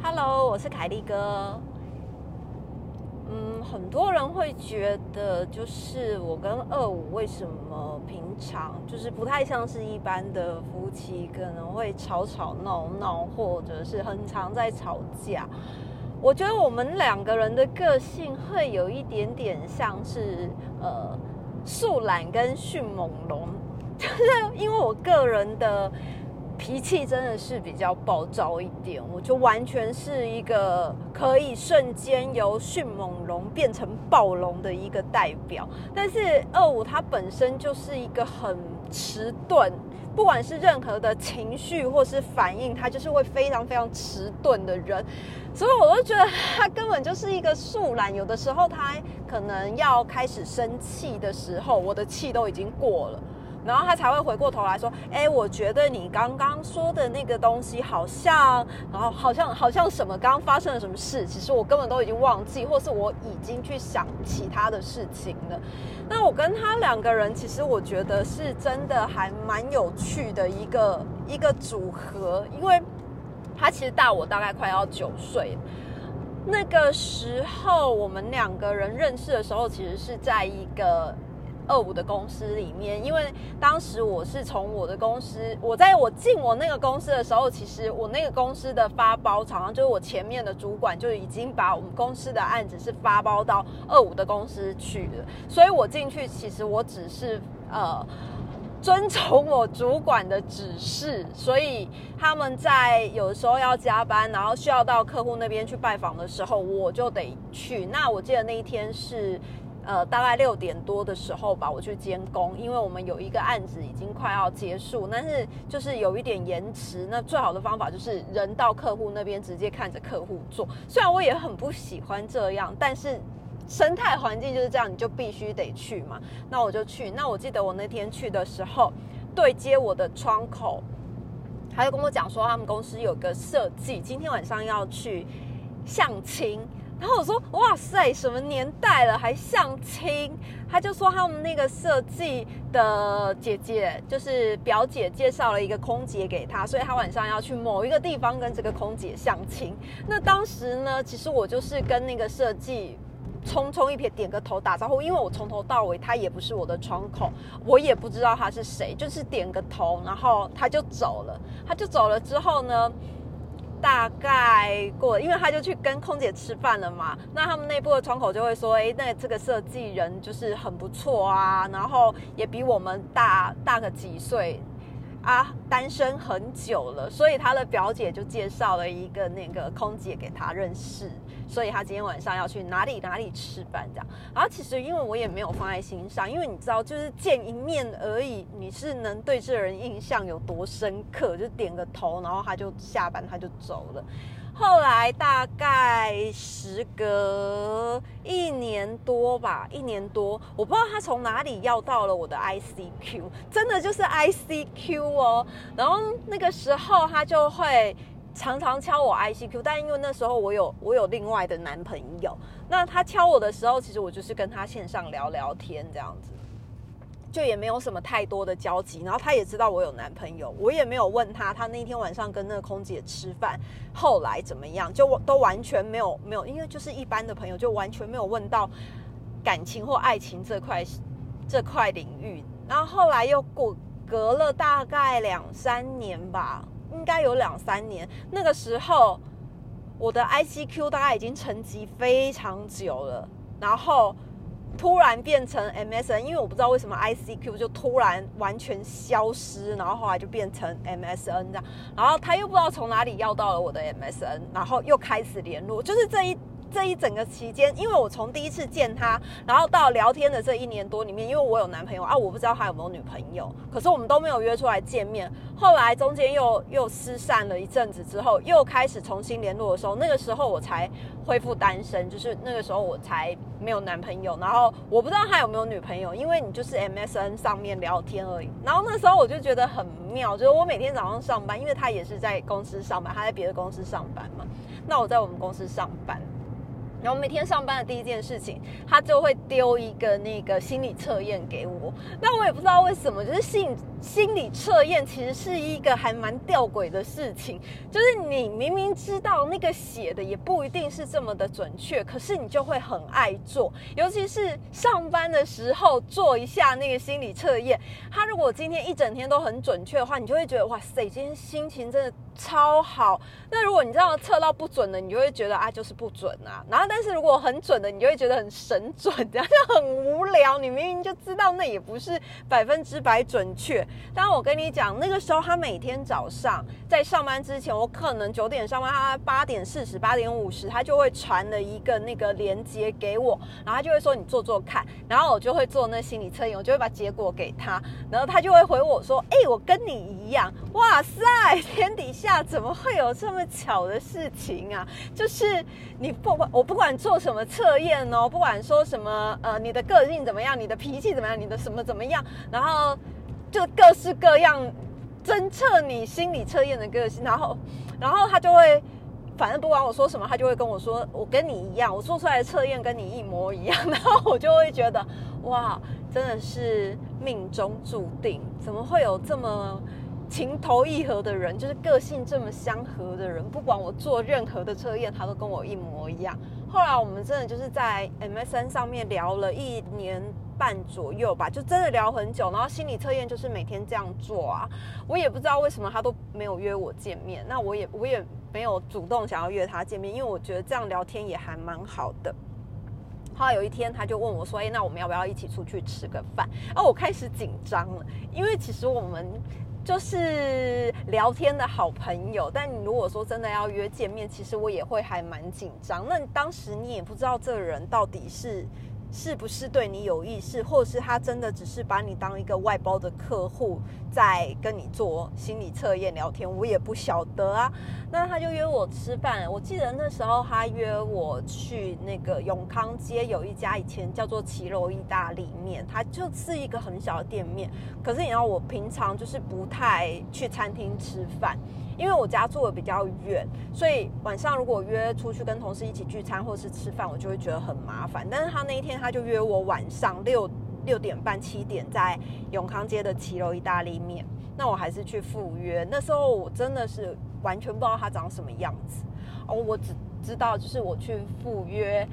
Hello，我是凯利哥。嗯，很多人会觉得，就是我跟二五为什么平常就是不太像是一般的夫妻，可能会吵吵闹闹，或者是很常在吵架。我觉得我们两个人的个性会有一点点像是呃树懒跟迅猛龙，就是因为我个人的。脾气真的是比较暴躁一点，我就完全是一个可以瞬间由迅猛龙变成暴龙的一个代表。但是二五他本身就是一个很迟钝，不管是任何的情绪或是反应，他就是会非常非常迟钝的人。所以我都觉得他根本就是一个树懒。有的时候他可能要开始生气的时候，我的气都已经过了。然后他才会回过头来说：“哎，我觉得你刚刚说的那个东西好像，然后好像好像什么，刚刚发生了什么事？其实我根本都已经忘记，或是我已经去想其他的事情了。那我跟他两个人，其实我觉得是真的还蛮有趣的一个一个组合，因为他其实大我大概快要九岁。那个时候我们两个人认识的时候，其实是在一个。”二五的公司里面，因为当时我是从我的公司，我在我进我那个公司的时候，其实我那个公司的发包常常就是我前面的主管就已经把我们公司的案子是发包到二五的公司去了，所以我进去其实我只是呃遵从我主管的指示，所以他们在有时候要加班，然后需要到客户那边去拜访的时候，我就得去。那我记得那一天是。呃，大概六点多的时候吧，我去监工，因为我们有一个案子已经快要结束，但是就是有一点延迟。那最好的方法就是人到客户那边直接看着客户做。虽然我也很不喜欢这样，但是生态环境就是这样，你就必须得去嘛。那我就去。那我记得我那天去的时候，对接我的窗口，他就跟我讲说，他们公司有个设计，今天晚上要去相亲。然后我说：“哇塞，什么年代了还相亲？”他就说他们那个设计的姐姐，就是表姐介绍了一个空姐给他，所以他晚上要去某一个地方跟这个空姐相亲。那当时呢，其实我就是跟那个设计匆匆一瞥，点个头打招呼，因为我从头到尾他也不是我的窗口，我也不知道他是谁，就是点个头，然后他就走了。他就走了之后呢？大概过，因为他就去跟空姐吃饭了嘛，那他们内部的窗口就会说，哎，那这个设计人就是很不错啊，然后也比我们大大个几岁。啊，单身很久了，所以他的表姐就介绍了一个那个空姐给他认识，所以他今天晚上要去哪里哪里吃饭这样。然后其实因为我也没有放在心上，因为你知道，就是见一面而已，你是能对这人印象有多深刻？就点个头，然后他就下班，他就走了。后来大概时隔一年多吧，一年多，我不知道他从哪里要到了我的 ICQ，真的就是 ICQ 哦。然后那个时候他就会常常敲我 ICQ，但因为那时候我有我有另外的男朋友，那他敲我的时候，其实我就是跟他线上聊聊天这样子。就也没有什么太多的交集，然后他也知道我有男朋友，我也没有问他，他那天晚上跟那个空姐吃饭，后来怎么样，就都完全没有没有，因为就是一般的朋友，就完全没有问到感情或爱情这块这块领域。然后后来又过隔了大概两三年吧，应该有两三年，那个时候我的 ICQ 大概已经沉寂非常久了，然后。突然变成 MSN，因为我不知道为什么 ICQ 就突然完全消失，然后后来就变成 MSN 这样，然后他又不知道从哪里要到了我的 MSN，然后又开始联络，就是这一。这一整个期间，因为我从第一次见他，然后到聊天的这一年多里面，因为我有男朋友啊，我不知道他有没有女朋友，可是我们都没有约出来见面。后来中间又又失散了一阵子之后，又开始重新联络的时候，那个时候我才恢复单身，就是那个时候我才没有男朋友，然后我不知道他有没有女朋友，因为你就是 MSN 上面聊天而已。然后那时候我就觉得很妙，就是我每天早上上班，因为他也是在公司上班，他在别的公司上班嘛，那我在我们公司上班。然后每天上班的第一件事情，他就会丢一个那个心理测验给我。那我也不知道为什么，就是性心理测验其实是一个还蛮吊诡的事情，就是你明明知道那个写的也不一定是这么的准确，可是你就会很爱做，尤其是上班的时候做一下那个心理测验。他如果今天一整天都很准确的话，你就会觉得哇塞，今天心情真的超好。那如果你这样测到不准的，你就会觉得啊就是不准啊。然后但是如果很准的，你就会觉得很神准，这样就很无聊。你明明就知道那也不是百分之百准确。但我跟你讲，那个时候他每天早上在上班之前，我可能九点上班，他八点四十、八点五十，他就会传了一个那个链接给我，然后他就会说你做做看，然后我就会做那心理测验，我就会把结果给他，然后他就会回我说：“哎，我跟你一样，哇塞，天底下怎么会有这么巧的事情啊？就是你不管我不管做什么测验哦，不管说什么呃，你的个性怎么样，你的脾气怎么样，你的什么怎么样，然后。”就各式各样侦测你心理测验的个性，然后，然后他就会，反正不管我说什么，他就会跟我说，我跟你一样，我做出来的测验跟你一模一样，然后我就会觉得，哇，真的是命中注定，怎么会有这么情投意合的人，就是个性这么相合的人，不管我做任何的测验，他都跟我一模一样。后来我们真的就是在 MSN 上面聊了一年。半左右吧，就真的聊很久，然后心理测验就是每天这样做啊。我也不知道为什么他都没有约我见面，那我也我也没有主动想要约他见面，因为我觉得这样聊天也还蛮好的。后来有一天他就问我说：“哎，那我们要不要一起出去吃个饭？”哦，我开始紧张了，因为其实我们就是聊天的好朋友，但你如果说真的要约见面，其实我也会还蛮紧张。那当时你也不知道这个人到底是。是不是对你有意思，或者是他真的只是把你当一个外包的客户，在跟你做心理测验聊天？我也不晓得啊。那他就约我吃饭，我记得那时候他约我去那个永康街有一家以前叫做骑楼意大利面，它就是一个很小的店面。可是你知道，我平常就是不太去餐厅吃饭。因为我家住的比较远，所以晚上如果约出去跟同事一起聚餐或是吃饭，我就会觉得很麻烦。但是他那一天他就约我晚上六六点半七点在永康街的骑楼意大利面，那我还是去赴约。那时候我真的是完全不知道他长什么样子哦，我只知道就是我去赴约。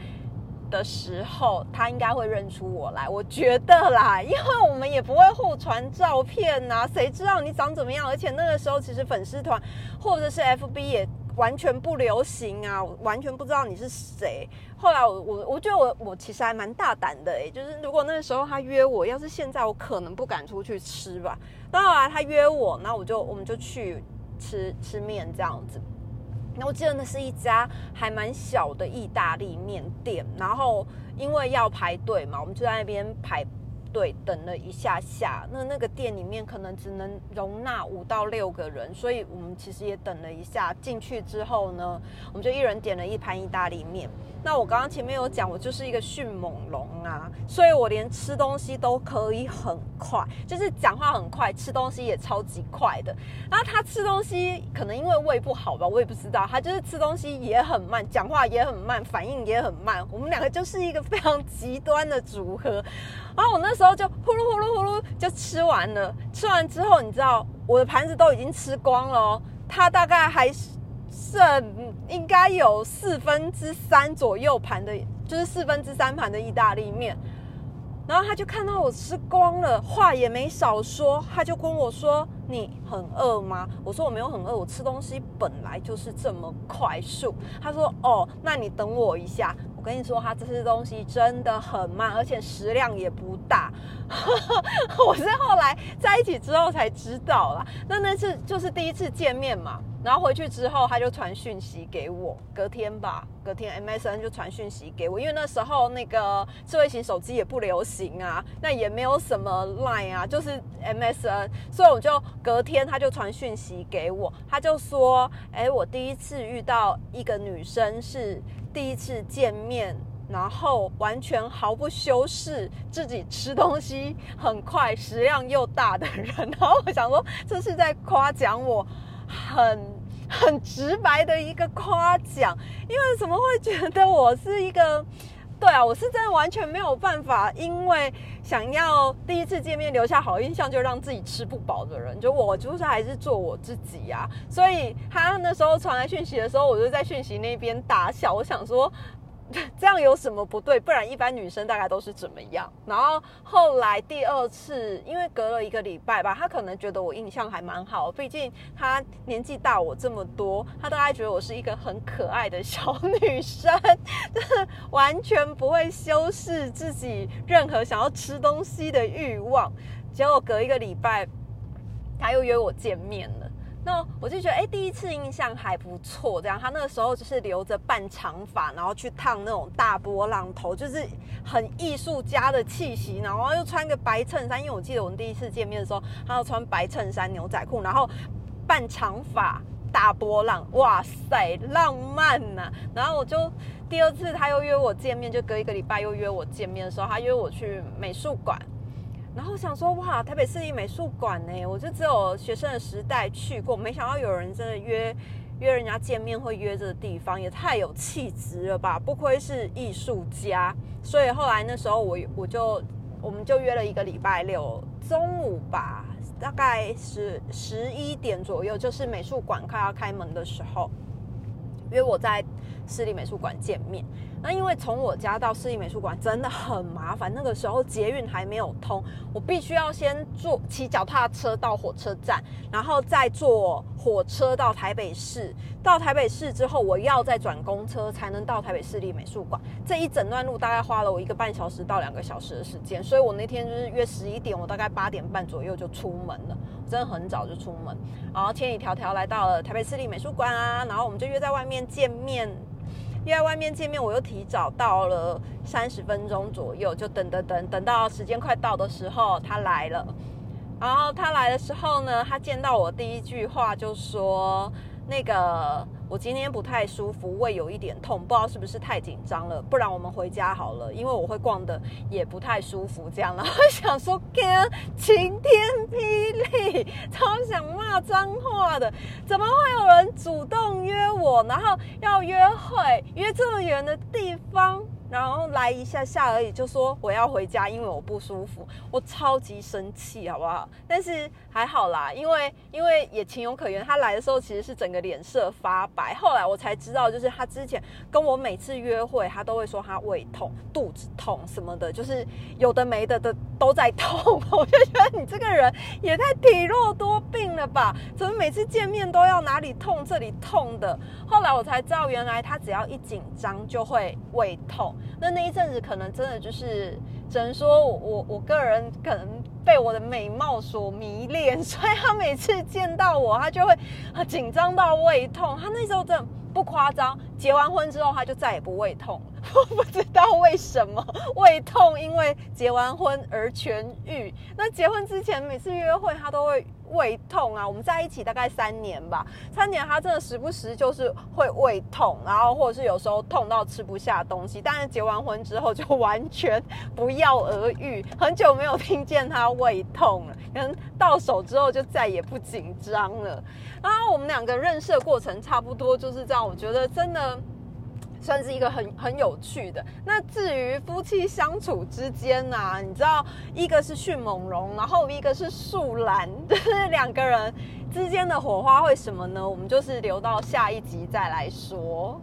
的时候，他应该会认出我来，我觉得啦，因为我们也不会互传照片呐，谁知道你长怎么样？而且那个时候其实粉丝团或者是 FB 也完全不流行啊，完全不知道你是谁。后来我我我觉得我我其实还蛮大胆的哎，就是如果那个时候他约我，要是现在我可能不敢出去吃吧。当然他约我，那我就我们就去吃吃面这样子。那我记得那是一家还蛮小的意大利面店，然后因为要排队嘛，我们就在那边排队等了一下下。那那个店里面可能只能容纳五到六个人，所以我们其实也等了一下。进去之后呢，我们就一人点了一盘意大利面。那我刚刚前面有讲，我就是一个迅猛龙啊，所以我连吃东西都可以很快，就是讲话很快，吃东西也超级快的。然后他吃东西可能因为胃不好吧，我也不知道，他就是吃东西也很慢，讲话也很慢，反应也很慢。我们两个就是一个非常极端的组合。然后我那时候然后就呼噜呼噜呼噜就吃完了，吃完之后你知道我的盘子都已经吃光了，哦他大概还。剩应该有四分之三左右盘的，就是四分之三盘的意大利面。然后他就看到我吃光了，话也没少说，他就跟我说：“你很饿吗？”我说：“我没有很饿，我吃东西本来就是这么快速。”他说：“哦，那你等我一下。”我跟你说，他这些东西真的很慢，而且食量也不大。我是后来在一起之后才知道啦。那那次就是第一次见面嘛。然后回去之后，他就传讯息给我。隔天吧，隔天 MSN 就传讯息给我，因为那时候那个智慧型手机也不流行啊，那也没有什么 Line 啊，就是 MSN，所以我就隔天他就传讯息给我，他就说：“哎，我第一次遇到一个女生是第一次见面，然后完全毫不修饰，自己吃东西很快，食量又大的人。”然后我想说，这是在夸奖我很。很直白的一个夸奖，因为怎么会觉得我是一个对啊，我是真的完全没有办法，因为想要第一次见面留下好印象，就让自己吃不饱的人，就我就是还是做我自己啊。所以他那时候传来讯息的时候，我就在讯息那边打笑，我想说。这样有什么不对？不然一般女生大概都是怎么样？然后后来第二次，因为隔了一个礼拜吧，他可能觉得我印象还蛮好，毕竟他年纪大我这么多，他大概觉得我是一个很可爱的小女生，就是 完全不会修饰自己任何想要吃东西的欲望。结果隔一个礼拜，他又约我见面了。那我就觉得，哎，第一次印象还不错。这样，他那个时候就是留着半长发，然后去烫那种大波浪头，就是很艺术家的气息。然后又穿个白衬衫，因为我记得我们第一次见面的时候，他要穿白衬衫、牛仔裤，然后半长发、大波浪，哇塞，浪漫呐！然后我就第二次他又约我见面，就隔一个礼拜又约我见面的时候，他约我去美术馆。然后想说哇，台北市立美术馆呢，我就只有学生的时代去过，没想到有人真的约约人家见面会约这个地方，也太有气质了吧！不愧是艺术家，所以后来那时候我我就我们就约了一个礼拜六中午吧，大概是十一点左右，就是美术馆快要开门的时候，约我在市立美术馆见面。那因为从我家到市立美术馆真的很麻烦，那个时候捷运还没有通，我必须要先坐骑脚踏车到火车站，然后再坐火车到台北市。到台北市之后，我要再转公车才能到台北市立美术馆。这一整段路大概花了我一个半小时到两个小时的时间，所以我那天就是约十一点，我大概八点半左右就出门了，真的很早就出门，然后千里迢迢来到了台北市立美术馆啊，然后我们就约在外面见面。约在外面见面，我又提早到了三十分钟左右，就等等等等到时间快到的时候，他来了。然后他来的时候呢，他见到我第一句话就说：“那个。”我今天不太舒服，胃有一点痛，不知道是不是太紧张了，不然我们回家好了，因为我会逛的也不太舒服，这样然后想说 天晴天霹雳，超想骂脏话的，怎么会有人主动约我，然后要约会，约这么远的地方？然后来一下下而已，就说我要回家，因为我不舒服，我超级生气，好不好？但是还好啦，因为因为也情有可原。他来的时候其实是整个脸色发白，后来我才知道，就是他之前跟我每次约会，他都会说他胃痛、肚子痛什么的，就是有的没的的都在痛。我就觉得你这个人也太体弱多病了吧？怎么每次见面都要哪里痛这里痛的？后来我才知道，原来他只要一紧张就会胃痛。那那一阵子可能真的就是，只能说我我个人可能被我的美貌所迷恋，所以他每次见到我，他就会紧张到胃痛。他那时候真的不夸张，结完婚之后他就再也不胃痛了。我不知道为什么胃痛，因为结完婚而痊愈。那结婚之前每次约会他都会。胃痛啊！我们在一起大概三年吧，三年他真的时不时就是会胃痛，然后或者是有时候痛到吃不下东西。但是结完婚之后就完全不药而愈，很久没有听见他胃痛了。可能到手之后就再也不紧张了。然后我们两个认识的过程差不多就是这样，我觉得真的。算是一个很很有趣的。那至于夫妻相处之间呢，你知道，一个是迅猛龙，然后一个是树懒，两个人之间的火花会什么呢？我们就是留到下一集再来说。